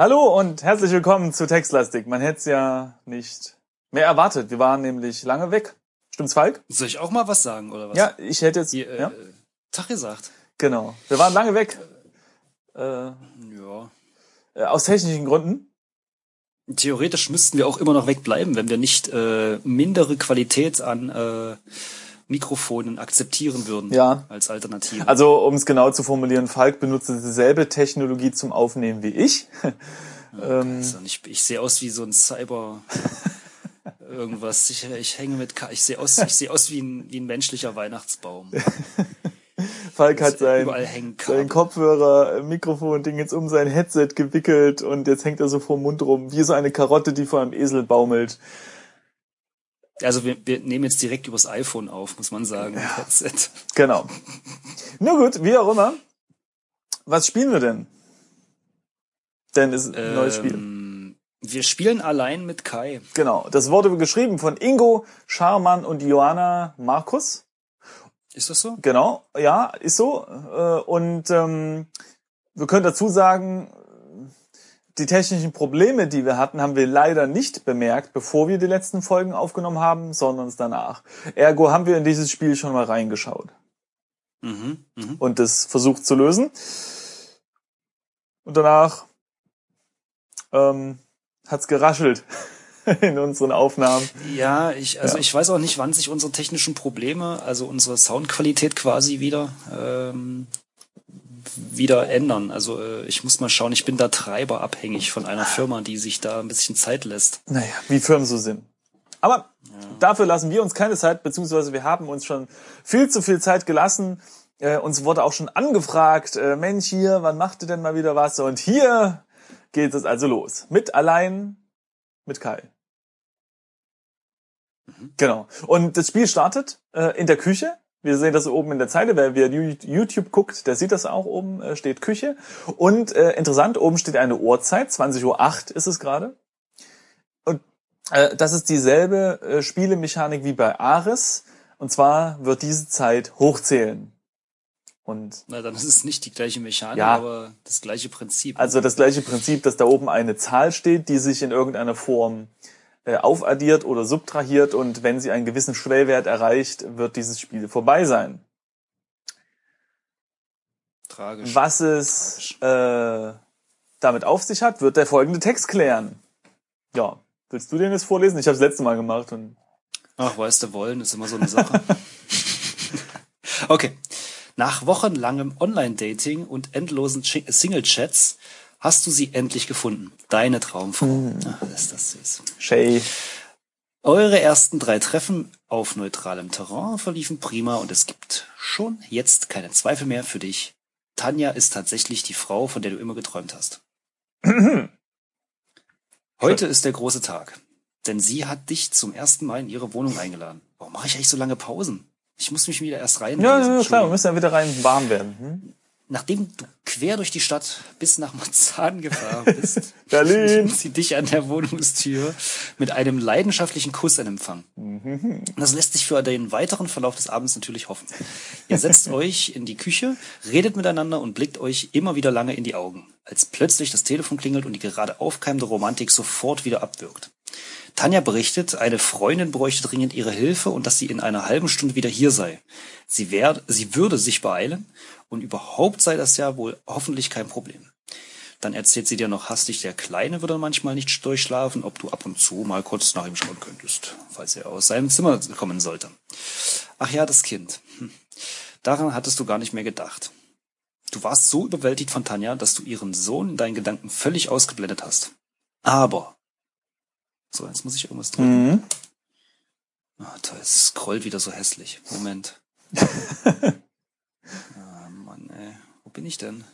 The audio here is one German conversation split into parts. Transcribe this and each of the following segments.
Hallo und herzlich willkommen zu Textlastik. Man hätte es ja nicht mehr erwartet. Wir waren nämlich lange weg. Stimmt's, Falk? Soll ich auch mal was sagen, oder was? Ja, ich hätte jetzt. Ihr, äh, ja? Tag gesagt. Genau. Wir waren lange weg. Äh, Ja. äh, aus technischen Gründen. Theoretisch müssten wir auch immer noch wegbleiben, wenn wir nicht äh, mindere Qualität an äh, Mikrofonen akzeptieren würden Ja. als Alternative. Also, um es genau zu formulieren, Falk benutzt dieselbe Technologie zum Aufnehmen wie ich. ähm, Also ich, ich sehe aus wie so ein Cyber irgendwas. Ich, ich hänge mit Ka ich sehe aus ich sehe aus wie ein wie ein menschlicher Weihnachtsbaum. Falk hat sein, hängen sein Kabel. Kopfhörer, äh, Mikrofon-Ding jetzt um sein Headset gewickelt und jetzt hängt er so vor dem Mund rum, wie so eine Karotte, die vor einem Esel baumelt. Also wir, wir nehmen jetzt direkt übers iPhone auf, muss man sagen. Headset. Genau. Nur gut, wie auch immer. Was spielen wir denn? Denn es ist ein neues Spiel. Ähm, Wir spielen allein mit Kai. Genau. Das wurde geschrieben von Ingo Scharmann und Johanna Markus. Ist das so? Genau, ja, ist so. Äh, Und ähm, wir können dazu sagen, die technischen Probleme, die wir hatten, haben wir leider nicht bemerkt, bevor wir die letzten Folgen aufgenommen haben, sondern danach. Ergo haben wir in dieses Spiel schon mal reingeschaut Mhm, mhm. und das versucht zu lösen. Und danach ähm, hat's geraschelt in unseren Aufnahmen. Ja, ich, also Ja. ich weiß auch nicht, wann sich unsere technischen Probleme, also unsere Soundqualität quasi wieder ähm, wieder ändern. Also äh, ich muss mal schauen, ich bin da treiberabhängig von einer Firma, die sich da ein bisschen Zeit lässt. Naja, wie Firmen so sind. Aber dafür lassen wir uns keine Zeit, beziehungsweise wir haben uns schon viel zu viel Zeit gelassen. Äh, uns wurde auch schon angefragt, äh, Mensch, hier, wann macht ihr denn mal wieder was? Und hier geht es also los. Mit allein, mit Kai. Genau. Und das Spiel startet äh, in der Küche. Wir sehen das oben in der Zeile. Wer via YouTube guckt, der sieht das auch oben, äh, steht Küche. Und äh, interessant, oben steht eine Uhrzeit, 20.08 Uhr ist es gerade. Und äh, das ist dieselbe äh, Spielemechanik wie bei Ares. Und zwar wird diese Zeit hochzählen. Und Na, dann ist es nicht die gleiche Mechanik, Ja. aber das gleiche Prinzip. also das gleiche Prinzip, dass da oben eine Zahl steht, die sich in irgendeiner Form aufaddiert oder subtrahiert und wenn sie einen gewissen Schwellwert erreicht, wird dieses Spiel vorbei sein. Tragisch. Was es äh, damit auf sich hat, wird der folgende Text klären. Ja, willst du den jetzt vorlesen? Ich habe das letzte Mal gemacht und Ach, weißt du, wollen ist immer so eine Sache. okay. Nach wochenlangem Online-Dating und endlosen Single-Chats hast du sie endlich gefunden. Deine Traumfrau. Ach, ist das süß. Shay. Eure ersten drei Treffen auf neutralem Terrain verliefen prima und es gibt schon jetzt keine Zweifel mehr für dich. Tanja ist tatsächlich die Frau, von der du immer geträumt hast. Heute ist der große Tag, denn sie hat dich zum ersten Mal in ihre Wohnung eingeladen. Warum mache ich eigentlich so lange Pausen? Ich muss mich wieder erst reinlesen. Ja, ja, klar, wir müssen ja wieder rein warm werden. Hm? Nachdem du quer durch die Stadt bis nach Marzahn gefahren bist, nimmt sie dich an der Wohnungstür mit einem leidenschaftlichen Kuss in Empfang. Das lässt sich für den weiteren Verlauf des Abends natürlich hoffen. Ihr setzt euch in die Küche, redet miteinander und blickt euch immer wieder lange in die Augen, als plötzlich das Telefon klingelt und die gerade aufkeimende Romantik sofort wieder abwirkt. Tanja berichtet, eine Freundin bräuchte dringend ihre Hilfe und dass sie in einer halben Stunde wieder hier sei. Sie, wär, sie würde sich beeilen und überhaupt sei das ja wohl hoffentlich kein Problem. Dann erzählt sie dir noch hastig, der Kleine würde manchmal nicht durchschlafen, ob du ab und zu mal kurz nach ihm schauen könntest, falls er aus seinem Zimmer kommen sollte. Ach ja, das Kind. Hm. Daran hattest du gar nicht mehr gedacht. Du warst so überwältigt von Tanja, dass du ihren Sohn in deinen Gedanken völlig ausgeblendet hast. Aber. So, jetzt muss ich irgendwas drücken. Mhm. Ah, toll, es scrollt wieder so hässlich. Moment. Wo bin ich denn?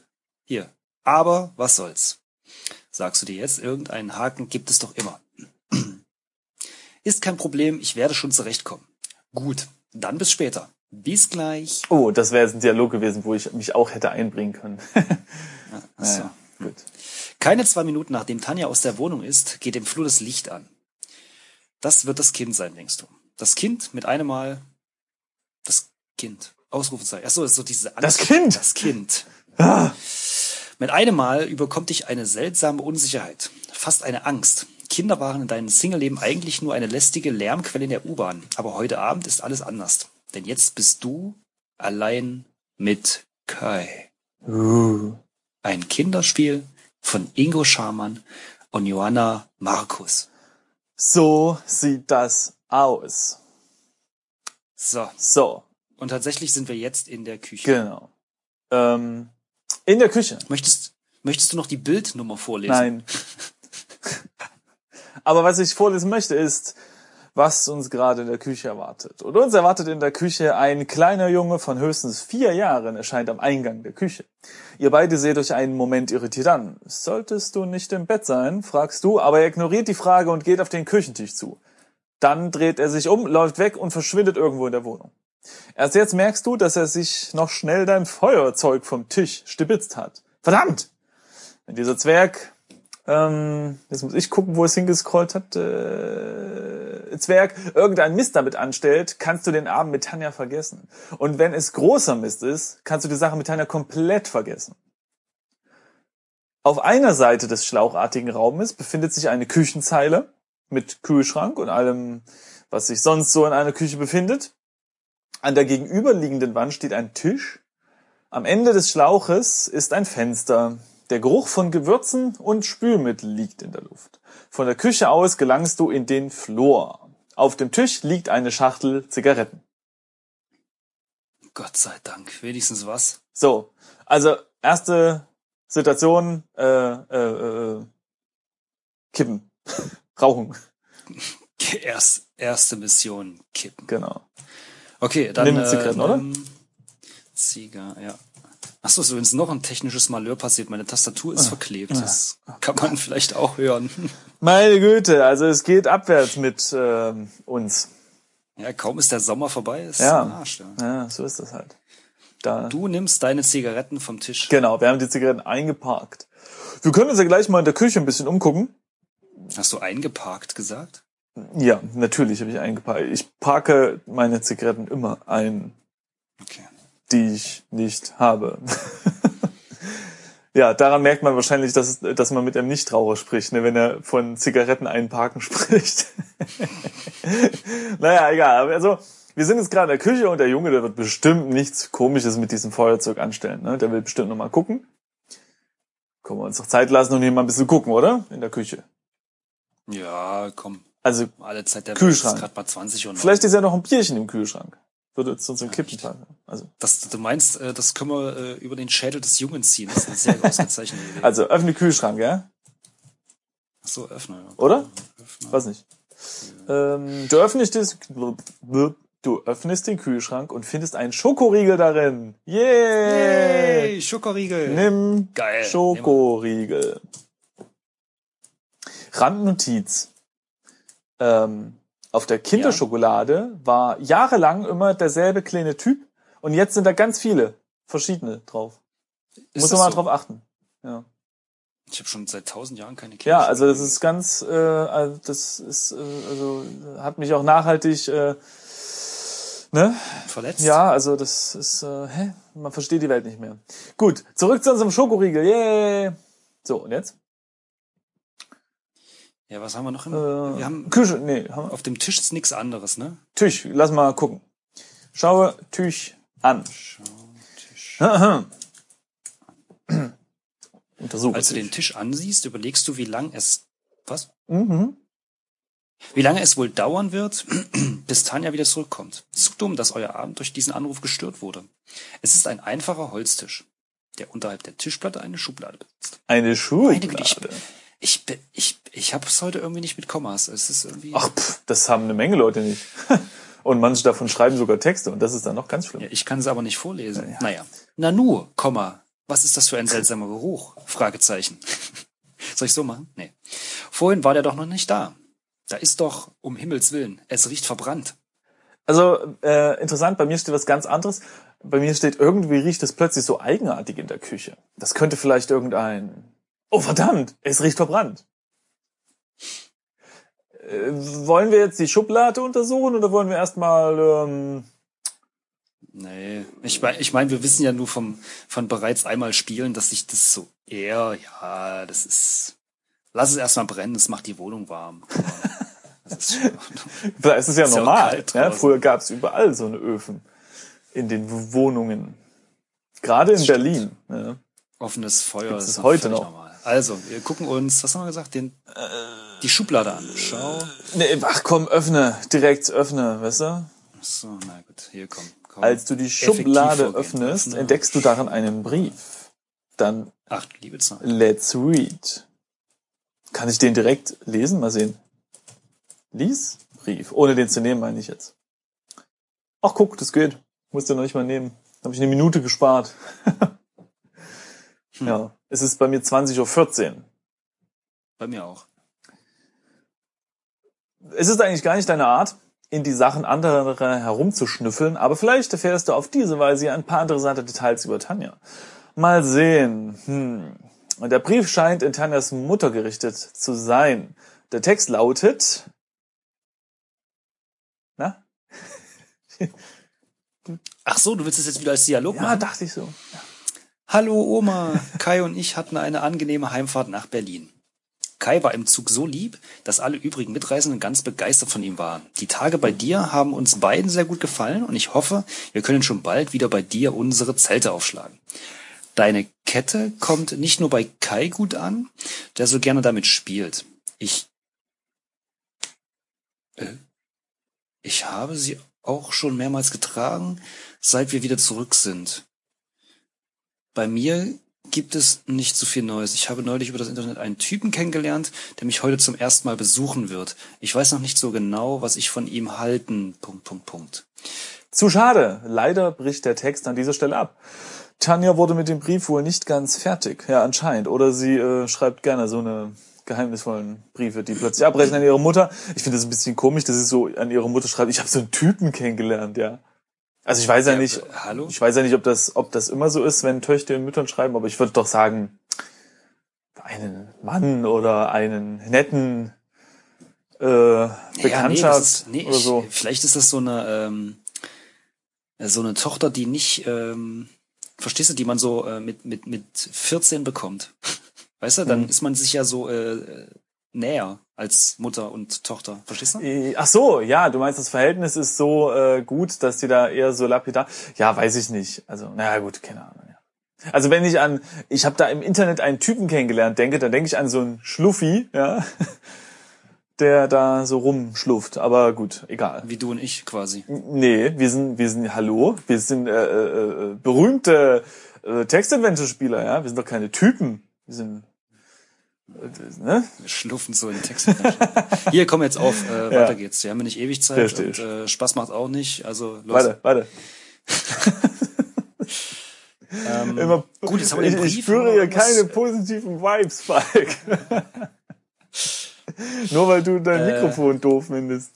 Hier. Aber was soll's? Sagst du dir jetzt, irgendeinen Haken gibt es doch immer. Ist kein Problem, ich werde schon zurechtkommen. Gut, dann bis später. Bis gleich. Oh, das wäre jetzt ein Dialog gewesen, wo ich mich auch hätte einbringen können. Achso. naja, gut. Keine zwei Minuten nachdem Tanja aus der Wohnung ist, geht im Flur das Licht an. Das wird das Kind sein, denkst du. Das Kind mit einem Mal. Das Kind. Ausrufezeichen. Achso, ist so diese Angst. Das Kind! Das Kind. Ah, Mit einem Mal überkommt dich eine seltsame Unsicherheit, fast eine Angst. Kinder waren in deinem Single-Leben eigentlich nur eine lästige Lärmquelle in der U-Bahn. Aber heute Abend ist alles anders. Denn jetzt bist du allein mit Kai. Uh. Ein Kinderspiel von Ingo Schamann und Johanna Markus. So sieht das aus. So. So, Und tatsächlich sind wir jetzt in der Küche. genau. Ähm, in der Küche. Möchtest, möchtest du noch die Bildnummer vorlesen? Nein. Aber was ich vorlesen möchte, ist, was uns gerade in der Küche erwartet. Und uns erwartet in der Küche ein kleiner Junge von höchstens vier Jahren erscheint am Eingang der Küche. Ihr beide seht euch einen Moment irritiert an. Solltest du nicht im Bett sein, fragst du, aber er ignoriert die Frage und geht auf den Küchentisch zu. Dann dreht er sich um, läuft weg und verschwindet irgendwo in der Wohnung. Erst jetzt merkst du, dass er sich noch schnell dein Feuerzeug vom Tisch stibitzt hat. Verdammt! Wenn dieser Zwerg, ähm, jetzt muss ich gucken, wo es hingescrollt hat, äh, Zwerg irgendein Mist damit anstellt, kannst du den Abend mit Tanja vergessen. Und wenn es großer Mist ist, kannst du die Sache mit Tanja komplett vergessen. Auf einer Seite des schlauchartigen Raumes befindet sich eine Küchenzeile mit Kühlschrank und allem, was sich sonst so in einer Küche befindet. An der gegenüberliegenden Wand steht ein Tisch. Am Ende des Schlauches ist ein Fenster. Der Geruch von Gewürzen und Spülmittel liegt in der Luft. Von der Küche aus gelangst du in den Flur. Auf dem Tisch liegt eine Schachtel Zigaretten. Gott sei Dank. Wenigstens was. So, also erste Situation, äh, äh, äh, Kippen, Rauchen, Erst, erste Mission kippen. genau. Okay, dann. Nimm Zigaretten, oder? nimm Ziga, ja. Achso, ist übrigens noch ein technisches Malheur passiert. Meine Tastatur Ah. ist verklebt. Das kann man vielleicht auch hören. Meine Güte, also es geht abwärts mit ähm, uns. Ja, kaum ist der Sommer vorbei, ist Ja. ein Arsch. Ja. Ja, so ist das halt. Da, Du nimmst deine Zigaretten vom Tisch. genau, wir haben die Zigaretten eingeparkt. Wir können uns ja gleich mal in der Küche ein bisschen umgucken. Hast du eingeparkt gesagt? Ja, natürlich habe ich eingeparkt. Ich parke meine Zigaretten immer ein, Okay. die ich nicht habe. ja, daran merkt man wahrscheinlich, dass, dass man mit einem Nichtraucher spricht, ne, wenn er von Zigaretten einparken spricht. naja, egal. Also, wir sind jetzt gerade in der Küche und der Junge, der wird bestimmt nichts Komisches mit diesem Feuerzeug anstellen. Ne? Der will bestimmt noch mal gucken. Können wir uns doch Zeit lassen und hier mal ein bisschen gucken, oder? In der Küche. Ja, komm. Also, Alle Zeit der Kühlschrank. Gerade mal 20 und vielleicht ist ja noch ein Bierchen im Kühlschrank. Würde uns zum Kippen echt? passen. Also, das, du meinst, äh, das können wir äh, über den Schädel des Jungen ziehen. Das ist eine sehr ausgezeichnete Idee. also öffne den Kühlschrank, ja? Ach so, öffne. Ja. Oder? Öffne. Weiß nicht. Ähm, du öffnest das, du öffnest den Kühlschrank und findest einen Schokoriegel darin. Yay! Hey, Schokoriegel. Nimm Geil. Schokoriegel. Randnotiz. Ähm, auf der Kinderschokolade war jahrelang immer derselbe kleine Typ und jetzt sind da ganz viele verschiedene drauf. Ist Muss man mal so? drauf achten. Ja. Ich habe schon seit tausend Jahren keine Kinder. Ja, also das ist ganz, äh, also das ist, äh, also hat mich auch nachhaltig, äh, ne? verletzt. Ja, also das ist, äh, hä? Man versteht die Welt nicht mehr. Gut, zurück zu unserem Schokoriegel. Yay! So, und jetzt? Ja, was haben wir noch? Im, Äh, wir haben Küche, nee, haben wir, auf dem Tisch ist nichts anderes, ne? Tisch, lass mal gucken. Schaue Tisch an. Tisch. Untersuche Als du Tisch. den Tisch ansiehst, überlegst du, wie lang es was? Mhm. Wie lange es wohl dauern wird, bis Tanja wieder zurückkommt. So dumm, dass euer Abend durch diesen Anruf gestört wurde. Es ist ein einfacher Holztisch, der unterhalb der Tischplatte eine Schublade besitzt. Eine Meine Güte, ich, ich, ich, habe es heute irgendwie nicht mit Kommas. Es ist irgendwie. Ach, pff, das haben eine Menge Leute nicht. Und manche davon schreiben sogar Texte und das ist dann noch ganz schlimm. Ja, ich kann es aber nicht vorlesen. Naja. Nanu, Komma. Was ist das für ein seltsamer Geruch? Fragezeichen. Soll ich so machen? Nee. Vorhin war der doch noch nicht da. Da ist doch, um Himmels Willen, es riecht verbrannt. Also äh, interessant, bei mir steht was ganz anderes. Bei mir steht, irgendwie riecht es plötzlich so eigenartig in der Küche. Das könnte vielleicht irgendein... Oh verdammt, es riecht verbrannt. Äh, wollen wir jetzt die Schublade untersuchen oder wollen wir erstmal... Ähm, Nee, ich meine, ich mein, wir wissen ja nur vom, von bereits einmal Spielen, dass sich das so eher, ja, das ist, lass es erstmal brennen, es macht die Wohnung warm. Das ist, da ist es ja Ist normal. Ja, früher gab es überall so eine Öfen in den Wohnungen. Gerade in. Berlin. Ja. Offenes Feuer Gibt's ist das heute noch? normal. Also, wir gucken uns, was haben wir gesagt, den, die Schublade an. Schau. Nee, ach komm, öffne, direkt öffne, weißt du? So, na gut, hier komm. komm. Als du die Schublade öffnest, Öffne. entdeckst du darin einen Brief. Dann Ach, liebe Zeit. let's read. Kann ich den direkt lesen? Mal sehen. Lies? Brief. Ohne den zu nehmen, meine ich jetzt. Ach, guck, das geht. Musst du noch nicht mal nehmen. Da habe ich eine Minute gespart. Hm. Ja, es ist bei mir 20.14 Uhr. Bei mir auch. Es ist eigentlich gar nicht deine Art, in die Sachen anderer herumzuschnüffeln, aber vielleicht erfährst du auf diese Weise ein paar interessante Details über Tanja. Mal sehen. Hm. Der Brief scheint in Tanjas Mutter gerichtet zu sein. Der Text lautet... Na? Ach so, du willst es jetzt wieder als Dialog Ja, machen? dachte ich so. Hallo Oma, Kai und ich hatten eine angenehme Heimfahrt nach Berlin. Kai war im Zug so lieb, dass alle übrigen Mitreisenden ganz begeistert von ihm waren. Die Tage bei dir haben uns beiden sehr gut gefallen und ich hoffe, wir können schon bald wieder bei dir unsere Zelte aufschlagen. Deine Kette kommt nicht nur bei Kai gut an, der so gerne damit spielt. Ich. Äh, ich habe sie auch schon mehrmals getragen, seit wir wieder zurück sind. Bei mir gibt es nicht so viel Neues. Ich habe neulich über das Internet einen Typen kennengelernt, der mich heute zum ersten Mal besuchen wird. Ich weiß noch nicht so genau, was ich von ihm halten. Punkt, Punkt, Punkt. Zu schade. Leider bricht der Text an dieser Stelle ab. Tanja wurde mit dem Brief wohl nicht ganz fertig. Ja, anscheinend. Oder sie äh, schreibt gerne so eine geheimnisvollen Briefe, die plötzlich abbrechen an ihre Mutter. Ich finde das ein bisschen komisch, dass sie so an ihre Mutter schreibt, ich habe so einen Typen kennengelernt, ja. Also ich weiß ja, Ja, nicht, äh, hallo? ich weiß ja nicht, ob das, ob das immer so ist, wenn Töchter und Müttern schreiben, aber ich würde doch sagen, einen Mann oder einen netten äh, Bekanntschaft Ja, nee, ist, nee, oder ich, so. Vielleicht ist das so eine ähm, so eine Tochter, die nicht, ähm, verstehst du, die man so äh, mit mit mit 14 bekommt. Weißt du, dann Mhm. ist man sich ja so äh, näher als Mutter und Tochter. Verstehst du? Äh, Ach so, ja, du meinst, das Verhältnis ist so äh, gut, dass die da eher so lapidar. Ja, weiß ich nicht. Also, naja, gut, keine Ahnung. Ja. Also wenn ich an, ich habe da im Internet einen Typen kennengelernt, denke, dann denke ich an so einen Schluffi, ja, der da so rumschlufft. Aber gut, egal. Wie du und ich quasi. Nee, wir sind, wir sind, hallo, wir sind äh, äh, äh, berühmte äh, Text-Adventure-Spieler, ja. Wir sind doch keine Typen. Wir sind, ne? Wir schluffen so in den Text. Hier, komm jetzt auf, äh, Ja. weiter geht's. Wir haben ja nicht ewig Zeit Richtig. und äh, Spaß macht auch nicht. Also los. Warte, warte. Ähm, Immer, Gut, jetzt haben wir ich, den Brief. ich spüre hier keine positiven Vibes, Falk. Nur weil du dein Äh. Mikrofon doof findest.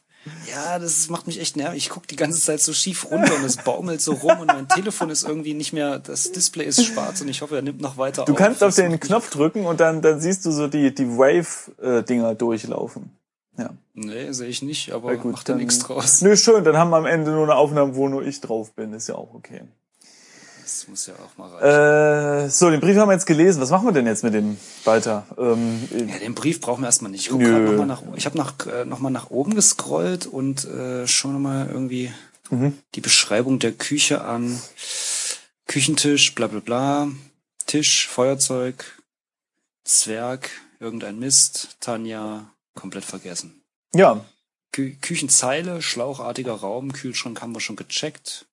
Ja, das macht mich echt nervig. Ich guck die ganze Zeit so schief runter und es baumelt so rum und mein Telefon ist irgendwie nicht mehr, das Display ist schwarz und ich hoffe, er nimmt noch weiter Du auf. kannst auf den Knopf drücken und dann, dann siehst du so die, die Wave-Dinger durchlaufen. Ja. Nee, sehe ich nicht, aber Na gut, macht ja dann- nichts draus. Nö, schön, dann haben wir am Ende nur eine Aufnahme, wo nur ich drauf bin. Ist ja auch okay. Das muss ja auch mal reichen. Äh, so, den Brief haben wir jetzt gelesen. Was machen wir denn jetzt mit dem weiter? Ähm, Ja, den Brief brauchen wir erstmal nicht. Ich noch mal nach, ich habe nach, äh, noch mal nach oben gescrollt und äh, noch mal irgendwie Mhm. die Beschreibung der Küche an. Küchentisch, bla bla bla. Tisch, Feuerzeug, Zwerg, irgendein Mist, Tanja, komplett vergessen. ja, Kü Küchenzeile, schlauchartiger Raum, Kühlschrank haben wir schon gecheckt.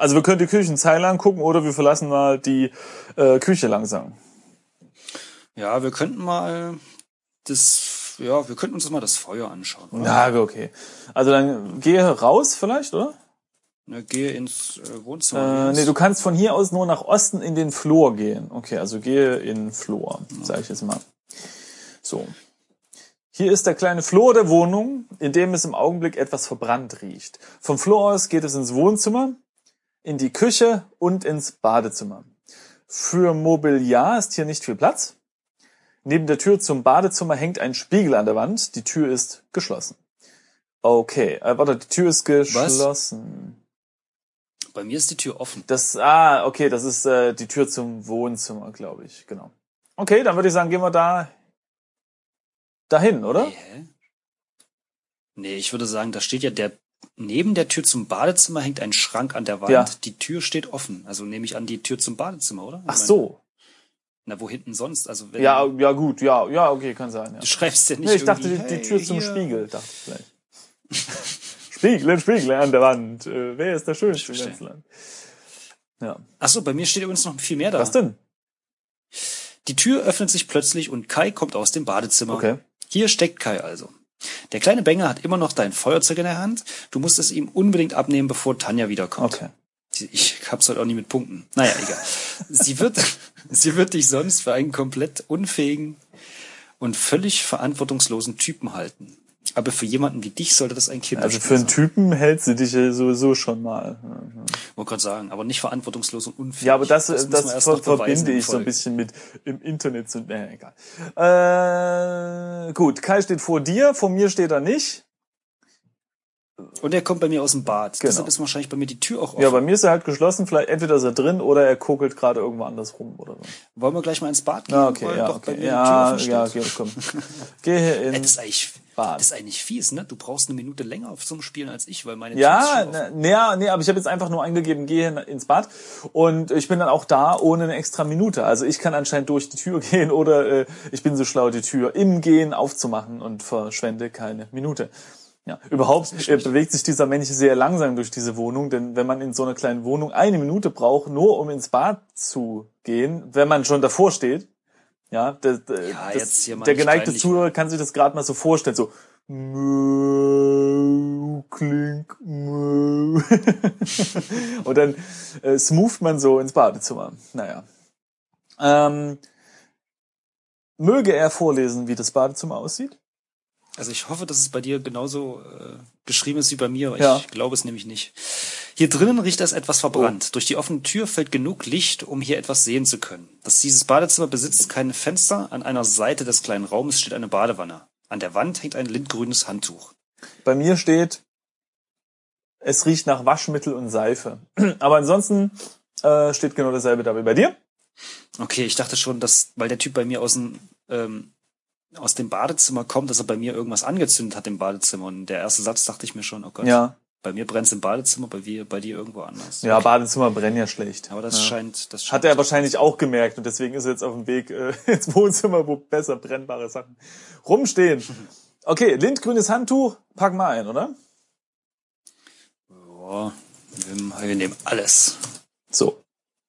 Also wir können die Küchenzeile angucken oder wir verlassen mal die äh, Küche langsam. Ja, wir könnten mal das, ja, wir könnten uns mal das Feuer anschauen. Oder? Ja, okay. Also dann gehe raus vielleicht, oder? Na, gehe ins äh, Wohnzimmer. Äh, nee, du kannst von hier aus nur nach Osten in den Flur gehen. Okay, also gehe in Flur, sage ich jetzt mal. So. Hier ist der kleine Flur der Wohnung, in dem es im Augenblick etwas verbrannt riecht. Vom Flur aus geht es ins Wohnzimmer, in die Küche und ins Badezimmer. Für Mobiliar ist hier nicht viel Platz. Neben der Tür zum Badezimmer hängt ein Spiegel an der Wand. Die Tür ist geschlossen. Okay, äh, warte, die Tür ist geschlossen. Bei mir ist die Tür offen. Das, ah, okay, das ist äh, die Tür zum Wohnzimmer, glaube ich, genau. Okay, dann würde ich sagen, gehen wir da dahin, oder? Nee, hä? Nee, ich würde sagen, da steht ja der, neben der Tür zum Badezimmer hängt ein Schrank an der Wand. Ja. Die Tür steht offen. Also nehme ich an die Tür zum Badezimmer, oder? Ach so. Na, wo hinten sonst? Also Ja, ja, gut, ja, ja, okay, kann sein, ja. du schreibst ja nicht Nee, ich dachte, die, die Tür hey, zum hier. Spiegel, dachte ich vielleicht. Spiegel, Spiegel an der Wand. Äh, wer ist der Schönste im ganzen Land? Ja. Ach so, bei mir steht übrigens noch viel mehr da. Was denn? Die Tür öffnet sich plötzlich und Kai kommt aus dem Badezimmer. Okay. Hier steckt Kai also. Der kleine Bengel hat immer noch dein Feuerzeug in der Hand. Du musst es ihm unbedingt abnehmen, bevor Tanja wiederkommt. Okay. Ich hab's halt auch nie mit Punkten. Naja, egal. sie wird, sie wird dich sonst für einen komplett unfähigen und völlig verantwortungslosen Typen halten. Aber für jemanden wie dich sollte das ein Kinderspiel Also für einen sein. Typen hält sie dich ja sowieso schon mal. Wollte gerade sagen, aber nicht verantwortungslos und unfähig. Ja, aber das, das, beweisen verbinde ich so ein bisschen mit im Internet. So, äh, egal. Äh, gut, Kai steht vor dir, vor mir steht er nicht. Und er kommt bei mir aus dem Bad. Genau. Deshalb ist wahrscheinlich bei mir die Tür auch offen. Ja, bei mir ist er halt geschlossen. Vielleicht entweder ist er drin oder er kokelt gerade irgendwo anders rum oder so. Wollen wir gleich mal ins Bad gehen? Ja, okay, ja, okay. Ja, ja, okay, komm. Gehe Ey, in das ist eigentlich, Bad. das ist eigentlich fies, ne? Du brauchst eine Minute länger auf so einem Spielen als ich, weil meine Ja, Tür ne, ja, nee, aber ich habe jetzt einfach nur eingegeben, gehe ins Bad und ich bin dann auch da ohne eine extra Minute. Also ich kann anscheinend durch die Tür gehen oder äh, ich bin so schlau, die Tür im Gehen aufzumachen und verschwende keine Minute. Ja, überhaupt äh, bewegt sich dieser Mensch sehr langsam durch diese Wohnung, denn wenn man in so einer kleinen Wohnung eine Minute braucht, nur um ins Bad zu gehen, wenn man schon davor steht, ja, das, Ja, das, der geneigte Zuhörer kann sich das gerade mal so vorstellen, so klink. Und dann äh, smootht man so ins Badezimmer. Naja. Ähm, möge er vorlesen, wie das Badezimmer aussieht? Also ich hoffe, dass es bei dir genauso äh, geschrieben ist wie bei mir, aber Ja. ich glaube es nämlich nicht. Hier drinnen riecht es etwas verbrannt. Oh. Durch die offene Tür fällt genug Licht, um hier etwas sehen zu können. Das, dieses Badezimmer besitzt keine Fenster. An einer Seite des kleinen Raumes steht eine Badewanne. An der Wand hängt ein lindgrünes Handtuch. Bei mir steht, es riecht nach Waschmittel und Seife. Aber ansonsten äh, steht genau dasselbe dabei. Bei dir? Okay, ich dachte schon, dass, weil der Typ bei mir aus dem, ähm, aus dem Badezimmer kommt, dass er bei mir irgendwas angezündet hat im Badezimmer. Und der erste Satz dachte ich mir schon, oh Gott, Ja. bei mir brennt's im Badezimmer, bei dir, bei dir irgendwo anders. Ja, Badezimmer brennen ja schlecht. Aber das ja. scheint, das scheint Hat er wahrscheinlich auch gemerkt und deswegen ist er jetzt auf dem Weg äh, ins Wohnzimmer, wo besser brennbare Sachen rumstehen. Okay, lindgrünes Handtuch, pack mal ein, oder? Ja, wir, wir nehmen alles So.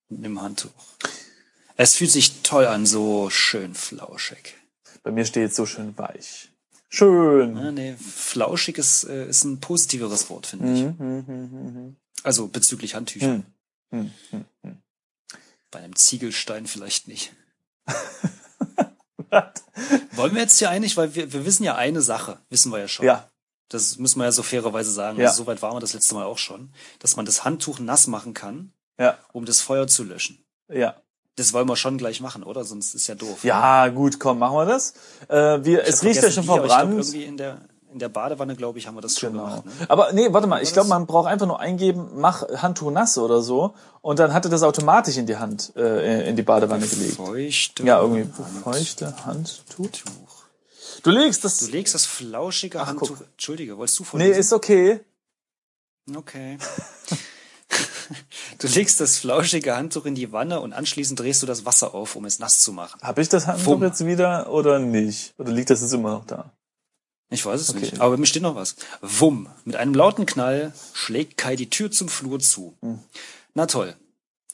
mit dem Handtuch. Es fühlt sich toll an, so schön flauschig. Bei mir steht so schön weich. Schön. Ja, nee, flauschig ist, äh, ist ein positiveres Wort, finde ich. Mhm, mhm, mhm, Also bezüglich Handtüchern. mhm, mhm, mhm. Bei einem Ziegelstein vielleicht nicht. Wollen wir jetzt hier eigentlich, weil wir, wir wissen ja eine Sache, wissen wir ja schon. Ja, Das müssen wir ja so fairerweise sagen. Ja. Also, soweit waren wir das letzte Mal auch schon, dass man das Handtuch nass machen kann, ja, um das Feuer zu löschen. ja. Das wollen wir schon gleich machen, oder? Sonst ist ja doof. Ja, gut, komm, machen wir das. Äh, wir, Ich es riecht ja schon glaub, verbrannt. irgendwie in der, in der Badewanne, glaube ich, haben wir das schon Genau. gemacht. Ne? Aber nee, warte mal, ich glaube, man braucht einfach nur eingeben, mach Handtuch nass oder so und dann hatte das automatisch in die Hand, äh, in die Badewanne gelegt. Feuchte Ja, irgendwie Handtuch. feuchte Handtuch. Du legst das. Du legst das flauschige Ach, Handtuch. guck. Entschuldige, wolltest du Nee, vorlesen? ist okay. Okay. du legst das flauschige Handtuch in die Wanne und anschließend drehst du das Wasser auf, um es nass zu machen. Habe ich das Handtuch Wumm. jetzt wieder oder nicht? Oder liegt das jetzt immer noch da? Ich weiß es Okay. nicht. Aber mir steht noch was. Wumm. Mit einem lauten Knall schlägt Kai die Tür zum Flur zu. Hm. Na toll.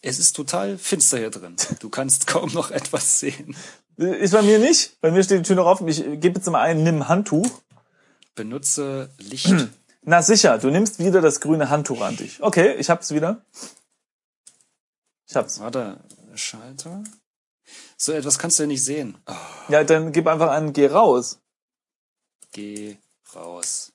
Es ist total finster hier drin. Du kannst kaum noch etwas sehen. Ist bei mir nicht. Bei mir steht die Tür noch offen. Ich gebe jetzt mal ein, nimm Handtuch. Benutze Licht. Na sicher, du nimmst wieder das grüne Handtuch an dich. Okay, ich hab's wieder. Ich hab's. Warte, Schalter. So etwas kannst du ja nicht sehen. Oh, Ja, dann gib einfach an, geh raus. geh raus.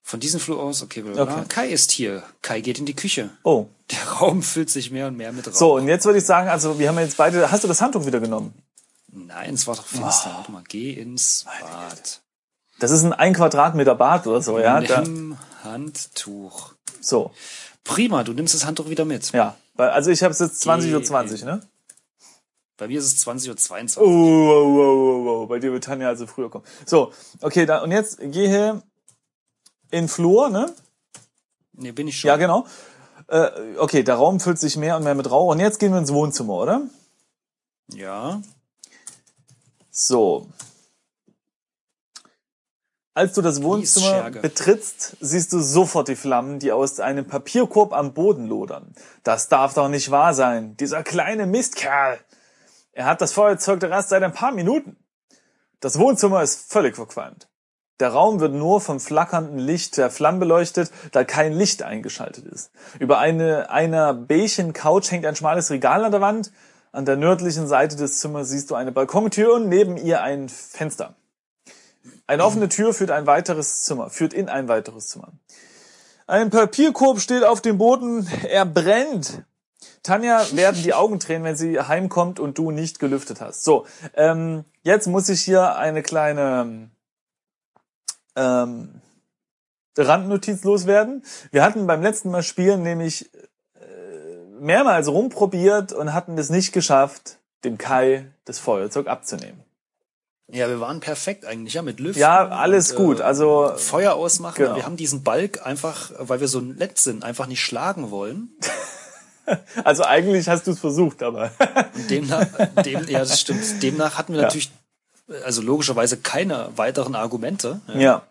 Von diesem Flur aus, okay, blablabla. Okay. Kai ist hier. Kai geht in die Küche. Oh. Der Raum füllt sich mehr und mehr mit Raum. So, und jetzt würde ich sagen, also wir haben jetzt beide, hast du das Handtuch wieder genommen? Nein, es war doch finster. Oh. Warte mal, geh ins Bad. Das ist ein ein Quadratmeter Bad oder so, ja? Da, Nimm Handtuch. so. Prima, du nimmst das Handtuch wieder mit. Ja, also ich habe es jetzt 20.20 Uhr, 20, ne? Bei mir ist es 20.22 Oh, Uhr. oh, oh, oh, oh. Bei dir wird Tanja also früher kommen. So, okay, dann, und jetzt gehe in Flur, ne? Nee, bin ich schon. Ja, genau. Äh, okay, der Raum füllt sich mehr und mehr mit Rauch. Und jetzt gehen wir ins Wohnzimmer, oder? Ja. So. Als du das Wohnzimmer betrittst, siehst du sofort die Flammen, die aus einem Papierkorb am Boden lodern. Das darf doch nicht wahr sein. Dieser kleine Mistkerl. Er hat das Feuerzeug erst seit ein paar Minuten. Das Wohnzimmer ist völlig verqualmt. Der Raum wird nur vom flackernden Licht der Flammen beleuchtet, da kein Licht eingeschaltet ist. Über eine, einer beigen Couch hängt ein schmales Regal an der Wand. An der nördlichen Seite des Zimmers siehst du eine Balkontür und neben ihr ein Fenster. Eine offene Tür führt ein weiteres Zimmer, führt in ein weiteres Zimmer. Ein Papierkorb steht auf dem Boden, er brennt. Tanja werden die Augen tränen, wenn sie heimkommt und du nicht gelüftet hast. So, ähm, jetzt muss ich hier eine kleine ähm, Randnotiz loswerden. Wir hatten beim letzten Mal spielen nämlich äh, mehrmals rumprobiert und hatten es nicht geschafft, dem Kai das Feuerzeug abzunehmen. Ja, wir waren perfekt eigentlich, ja, mit Lüften. Ja, alles und, gut. Also Feuer ausmachen. Genau. Wir haben diesen Balk einfach, weil wir so nett sind, einfach nicht schlagen wollen. Also eigentlich hast du es versucht, aber Und demnach, dem, ja, das stimmt. Demnach hatten wir Ja. natürlich, also logischerweise keine weiteren Argumente. Ja. ja,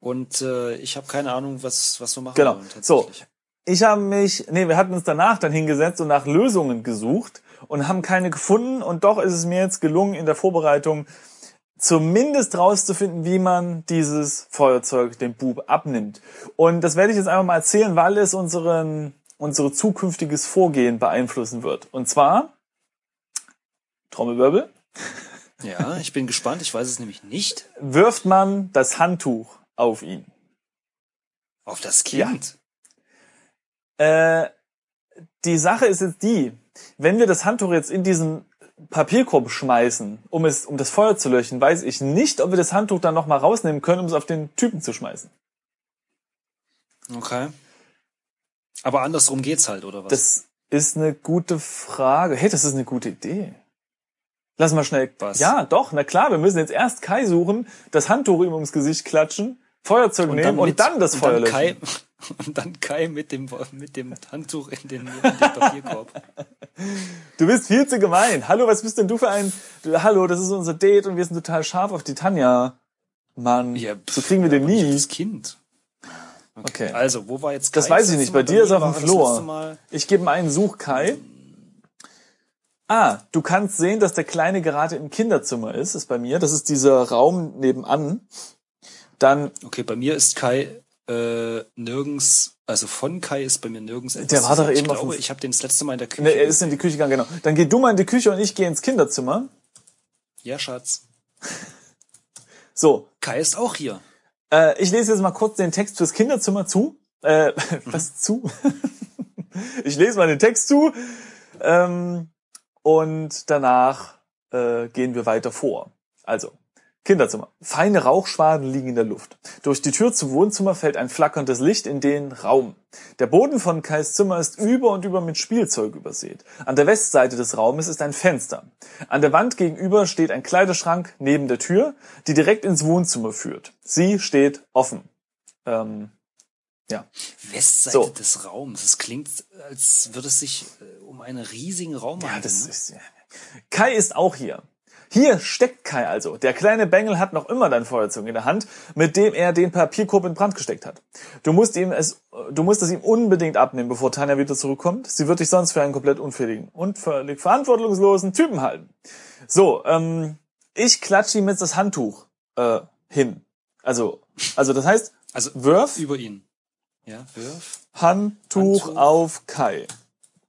Und äh, ich habe keine Ahnung, was, was wir machen genau. wollen. So, tatsächlich. ich habe mich, nee, wir hatten uns danach dann hingesetzt und nach Lösungen gesucht und haben keine gefunden und doch ist es mir jetzt gelungen in der Vorbereitung zumindest rauszufinden, wie man dieses Feuerzeug dem Bub abnimmt. Und das werde ich jetzt einfach mal erzählen, weil es unseren unsere zukünftiges Vorgehen beeinflussen wird. Und zwar Trommelwirbel. Ja, ich bin gespannt. Ich weiß es nämlich nicht. wirft man das Handtuch auf ihn. Auf das Kind. Äh, die Sache ist jetzt die, wenn wir das Handtuch jetzt in diesen Papierkorb schmeißen, um es, um das Feuer zu löschen, weiß ich nicht, ob wir das Handtuch dann nochmal rausnehmen können, um es auf den Typen zu schmeißen. Okay. Aber andersrum geht's halt, oder was? Das ist eine gute Frage. Hey, das ist eine gute Idee. Lass mal schnell. Was? Ja, doch, na klar, wir müssen jetzt erst Kai suchen, das Handtuch ihm ums Gesicht klatschen, Feuerzeug nehmen und mit- dann das und Feuer dann löschen. Kai, und dann Kai mit dem, mit dem Handtuch in den, in den Papierkorb. Du bist viel zu gemein. Hallo, was bist denn du für ein... Hallo, das ist unser Date und wir sind total scharf auf die Tanja. Mann, Ja, so kriegen wir den aber nicht nie. Das Kind. Okay. Okay. Also, wo war jetzt Das Kai weiß ich das nicht. Bei Mal? dir ist auf dem das Flur. Mal- Ich gebe einen Such, Kai. Ah, du kannst sehen, dass der Kleine gerade im Kinderzimmer ist. Ist bei mir. Das ist dieser Raum nebenan. Dann, Okay, bei mir ist Kai äh, nirgends, also von Kai ist bei mir nirgends etwas. Der war doch eben ich glaube, ich habe den das letzte Mal in der Küche. ne, er ist in die Küche gegangen, genau. Dann geh du mal in die Küche und ich gehe ins Kinderzimmer. ja, Schatz. So, Kai ist auch hier. Äh, ich lese jetzt mal kurz den Text fürs Kinderzimmer zu. Äh, was zu? ich lese mal den Text zu. Ähm, und danach äh, gehen wir weiter vor. Also, Kinderzimmer. Feine Rauchschwaden liegen in der Luft. Durch die Tür zum Wohnzimmer fällt ein flackerndes Licht in den Raum. Der Boden von Kais Zimmer ist über und über mit Spielzeug übersät. An der Westseite des Raumes ist ein Fenster. An der Wand gegenüber steht ein Kleiderschrank neben der Tür, die direkt ins Wohnzimmer führt. Sie steht offen. Ähm, ja. Westseite So. des Raums. Es klingt, als würde es sich äh, um einen riesigen Raum Ja, handeln. das ne? ist. Kai ist auch hier. Hier steckt Kai also. Der kleine Bengel hat noch immer dein Feuerzeug in der Hand, mit dem er den Papierkorb in Brand gesteckt hat. Du musst ihm es, du musst es ihm unbedingt abnehmen, bevor Tanja wieder zurückkommt. Sie wird dich sonst für einen komplett unfähigen und völlig verantwortungslosen Typen halten. So, ähm, ich klatsche ihm jetzt das Handtuch äh, hin. Also, also das heißt, Also wirf über ihn. Ja, wirf. Handtuch, Handtuch. auf Kai.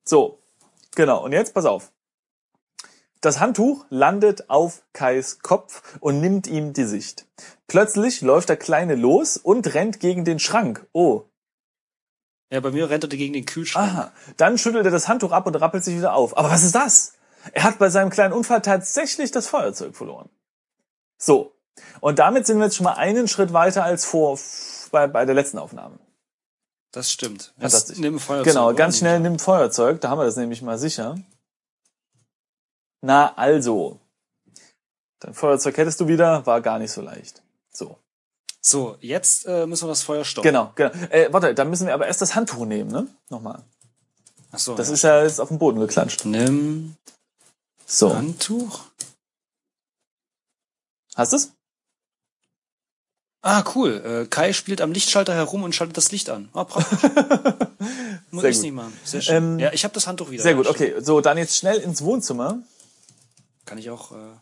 So, genau. Und jetzt pass auf. Das Handtuch landet auf Kais Kopf und nimmt ihm die Sicht. Plötzlich läuft der Kleine los und rennt gegen den Schrank. Oh, Ja, bei mir rennt er gegen den Kühlschrank. aha. Dann schüttelt er das Handtuch ab und rappelt sich wieder auf. Aber was ist das? Er hat bei seinem kleinen Unfall tatsächlich das Feuerzeug verloren. So. Und damit sind wir jetzt schon mal einen Schritt weiter als vor bei, bei der letzten Aufnahme. Das stimmt. Fantastisch. nimm Feuerzeug, Genau, ganz schnell nimm Feuerzeug, da haben wir das nämlich mal sicher. Na, also. Dein Feuerzeug hättest du wieder, war gar nicht so leicht. So. So, jetzt äh, müssen wir das Feuer stoppen. Genau, genau. Äh, warte, da müssen wir aber erst das Handtuch nehmen, ne? Nochmal. Ach so, Das ja. ist ja jetzt auf den Boden geklatscht. Nimm So. Handtuch. Hast du's? Ah, cool. Äh, Kai spielt am Lichtschalter herum und schaltet das Licht an. Ah, praktisch. Muss ich nicht machen. Sehr schön. Ähm, ja, ich habe das Handtuch wieder. Sehr gut, okay. So, dann jetzt schnell ins Wohnzimmer. Kann ich auch. Äh,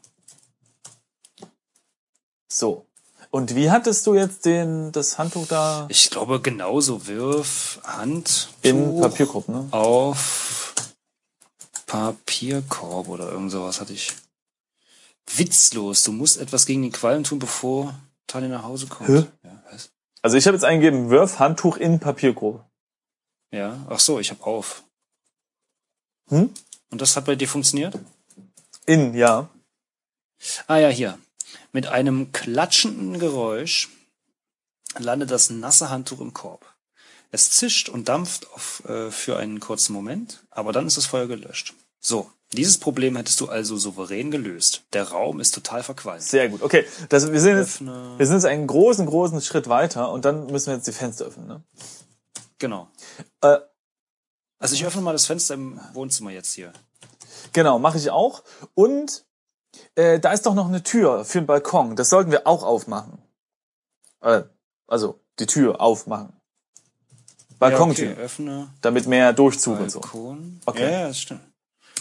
So. Und wie hattest du jetzt den, das Handtuch da ich glaube, genauso wirf Handtuch in Papierkorb, ne? auf Papierkorb oder irgend sowas hatte ich. Witzlos. Du musst etwas gegen den Qualm tun, bevor Tanja nach Hause kommt. Hä? Ja, was? Also ich habe jetzt eingegeben, wirf Handtuch in Papierkorb. ja. Ach so, ich habe auf. Hm? Und das hat bei dir funktioniert? In, ja. Ah ja, hier. Mit einem klatschenden Geräusch landet das nasse Handtuch im Korb. Es zischt und dampft auf, äh, für einen kurzen Moment, aber dann ist das Feuer gelöscht. So, dieses Problem hättest du also souverän gelöst. Der Raum ist total verqualmt. Sehr gut. Okay, das, wir sind jetzt, Öffne. wir sind jetzt einen großen, großen Schritt weiter und dann müssen wir jetzt die Fenster öffnen, ne? Genau. Äh, Also ich öffne mal das Fenster im Wohnzimmer jetzt hier. Genau, mache ich auch. Und äh, da ist doch noch eine Tür für den Balkon. Das sollten wir auch aufmachen. Äh, also die Tür aufmachen. Balkontür, Ja, okay. Öffne damit mehr Durchzug und so. Balkon. Okay. Ja, ja, das stimmt.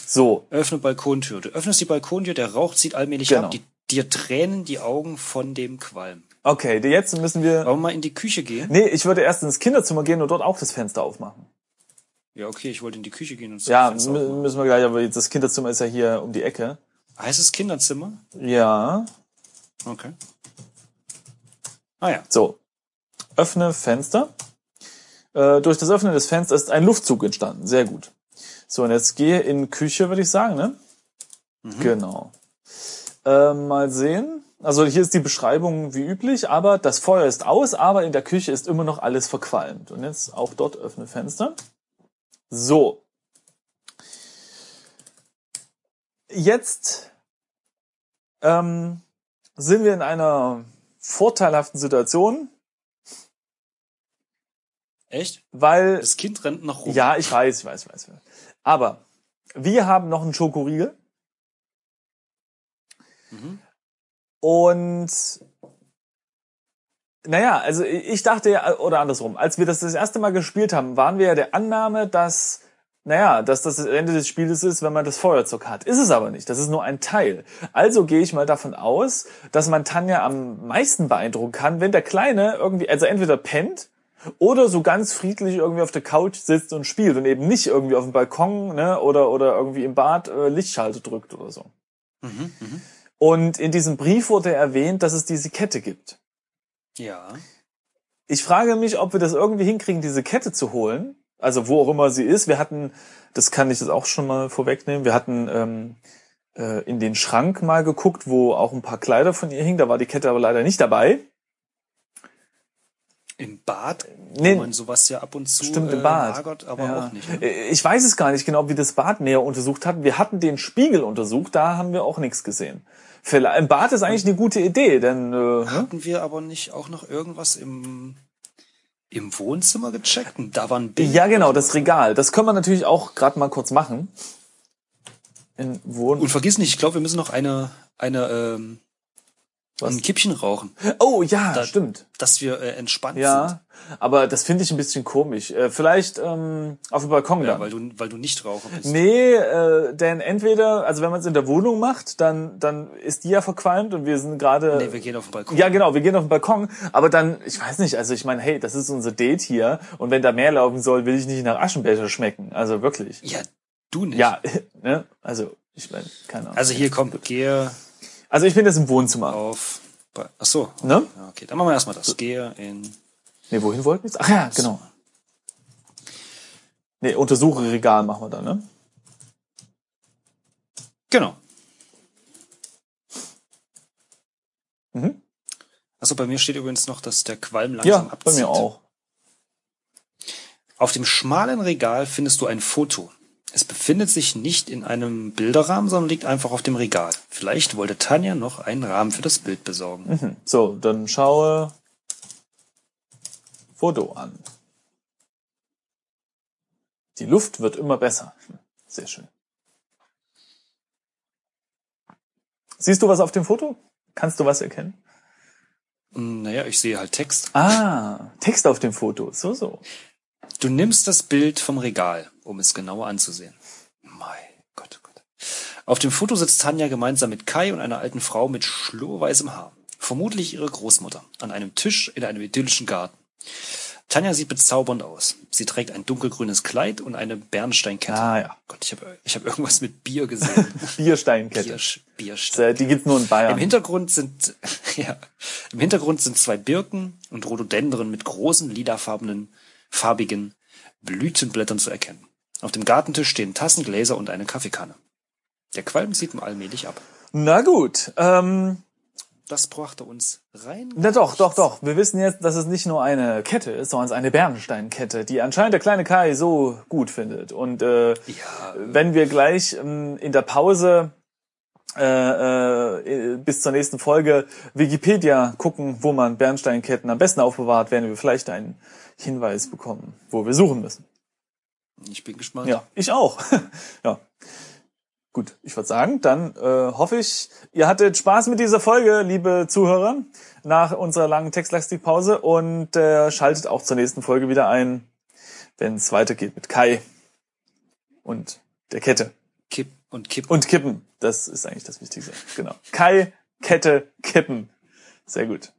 So, Öffne Balkontür. Du öffnest die Balkontür, der Rauch zieht allmählich Genau. ab. Die, dir tränen die Augen von dem Qualm. okay, jetzt müssen wir. Wollen wir mal in die Küche gehen? Nee, ich würde erst ins Kinderzimmer gehen und dort auch das Fenster aufmachen. Ja, okay, ich wollte in die Küche gehen und das Ja, müssen wir gleich, aber das Kinderzimmer ist ja hier um die Ecke. Heißt es Kinderzimmer? Ja, Okay. Ah ja. so. Öffne Fenster. Äh, durch das Öffnen des Fensters ist ein Luftzug entstanden. Sehr gut. So, und jetzt gehe in Küche, würde ich sagen, ne? Genau. Äh, mal sehen. Also hier ist die Beschreibung wie üblich, aber das Feuer ist aus, aber in der Küche ist immer noch alles verqualmt. Und jetzt auch dort öffne Fenster. So. Jetzt ähm, sind wir in einer vorteilhaften Situation, Echt? weil Das Kind rennt noch rum. ja, ich weiß, ich weiß, ich weiß. ich weiß. Aber wir haben noch einen Schokoriegel. Mhm. Und naja, also ich dachte ja, oder andersrum, als wir das das erste Mal gespielt haben, waren wir ja der Annahme, dass, naja, dass das das Ende des Spieles ist, wenn man das Feuerzeug hat. Ist es aber nicht. Das ist nur ein Teil. Also gehe ich mal davon aus, dass man Tanja am meisten beeindrucken kann, wenn der Kleine irgendwie, also entweder pennt oder so ganz friedlich irgendwie auf der Couch sitzt und spielt und eben nicht irgendwie auf dem Balkon ne, oder, oder irgendwie im Bad äh, Lichtschalter drückt oder so. Mhm, mhm. Und in diesem Brief wurde erwähnt, dass es diese Kette gibt. Ja. Ich frage mich, ob wir das irgendwie hinkriegen, diese Kette zu holen. Also wo auch immer sie ist. Wir hatten, das kann ich jetzt auch schon mal vorwegnehmen, wir hatten ähm, äh, in den Schrank mal geguckt, wo auch ein paar Kleider von ihr hingen. Da war die Kette aber leider nicht dabei. Im Bad, Nee. wo man sowas ja ab und zu Stimmt, im äh, Bad. lagert, aber Ja. auch nicht. Ne? Äh, Ich weiß es gar nicht genau, wir das Bad näher untersucht hatten. Wir hatten den Spiegel untersucht, da haben wir auch nichts gesehen. Vielleicht- Im Bad ist eigentlich eine gute Idee, denn äh, ne? Hatten wir aber nicht auch noch irgendwas im, im Wohnzimmer gecheckt? Und da waren Bilder. ja genau, das. Regal. Das können wir natürlich auch gerade mal kurz machen. In Wohn Und vergiss nicht, ich glaube, wir müssen noch eine, eine, ähm, Was? ein Kippchen rauchen, Oh ja, Da- stimmt. dass wir äh, entspannt sind. Ja, aber das finde ich ein bisschen komisch. Äh, vielleicht ähm, auf dem Balkon Ja, dann. weil du, weil du nicht Raucher bist. Nee, äh, denn entweder, also wenn man es in der Wohnung macht, dann dann ist die ja verqualmt und wir sind gerade. Nee, wir gehen auf den Balkon. ja, genau, wir gehen auf den Balkon, aber dann, ich weiß nicht, also ich meine, hey, das ist unser Date hier und wenn da mehr laufen soll, will ich nicht nach Aschenbecher schmecken. Also wirklich. Ja, du nicht. Ja, ne? Also, ich meine, keine Ahnung. Also hier, komm, gehe Also ich bin jetzt im Wohnzimmer. auf... Ach so. Ne? Ja, okay, dann machen wir erstmal das. Gehe in... Nee, wohin wollten wir jetzt? Ach ja, genau. Nee, untersuche Regal machen wir dann, ne? Genau. Mhm. Also bei mir steht übrigens noch, dass der Qualm langsam Ja, abzieht. bei mir auch. Auf dem schmalen Regal findest du ein Foto. Es befindet sich nicht in einem Bilderrahmen, sondern liegt einfach auf dem Regal. Vielleicht wollte Tanja noch einen Rahmen für das Bild besorgen. Mhm. So, dann schaue Foto an. Die Luft wird immer besser. Sehr schön. Siehst du was auf dem Foto? Kannst du was erkennen? Hm, Naja, ich sehe halt Text. Ah, Text auf dem Foto. So, so. Du nimmst das Bild vom Regal, um es genauer anzusehen. Mein Gott, oh Gott. Auf dem Foto sitzt Tanja gemeinsam mit Kai und einer alten Frau mit schlurweißem Haar. Vermutlich ihre Großmutter. An einem Tisch in einem idyllischen Garten. Tanja sieht bezaubernd aus. Sie trägt ein dunkelgrünes Kleid und eine Bernsteinkette. Ah, ja. Gott, ich habe ich hab irgendwas mit Bier gesehen. Biersteinkette. Bier, Bierstein. Äh, Die gibt's nur in Im Bayern. Hintergrund sind, ja, im Hintergrund sind zwei Birken und Rhododendren mit großen, lilafarbenen, farbigen Blütenblättern zu erkennen. Auf dem Gartentisch stehen Tassen, Gläser und eine Kaffeekanne. Der Qualm zieht mal allmählich ab. Na gut. Ähm, Das brachte uns rein. na doch, doch, doch. Wir wissen jetzt, dass es nicht nur eine Kette ist, sondern es ist eine Bernsteinkette, die anscheinend der kleine Kai so gut findet. Und äh, Ja, wenn wir gleich ähm, in der Pause äh, äh, bis zur nächsten Folge Wikipedia gucken, wo man Bernsteinketten am besten aufbewahrt, werden wir vielleicht einen Hinweis bekommen, wo wir suchen müssen. ich bin gespannt. Ja, ich auch. ja. Gut, ich würde sagen, dann äh, hoffe ich, ihr hattet Spaß mit dieser Folge, liebe Zuhörer, nach unserer langen Textlastikpause und äh, schaltet auch zur nächsten Folge wieder ein, wenn es weitergeht mit Kai und der Kette. Kipp und Kipp. Und Kippen, das ist eigentlich das Wichtigste. Genau. Kai, Kette, Kippen. Sehr gut.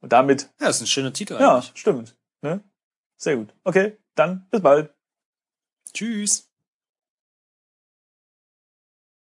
Und damit, ja, das ist ein schöner Titel ja, eigentlich. stimmt. Ne? Sehr gut. Okay, dann bis bald. Tschüss.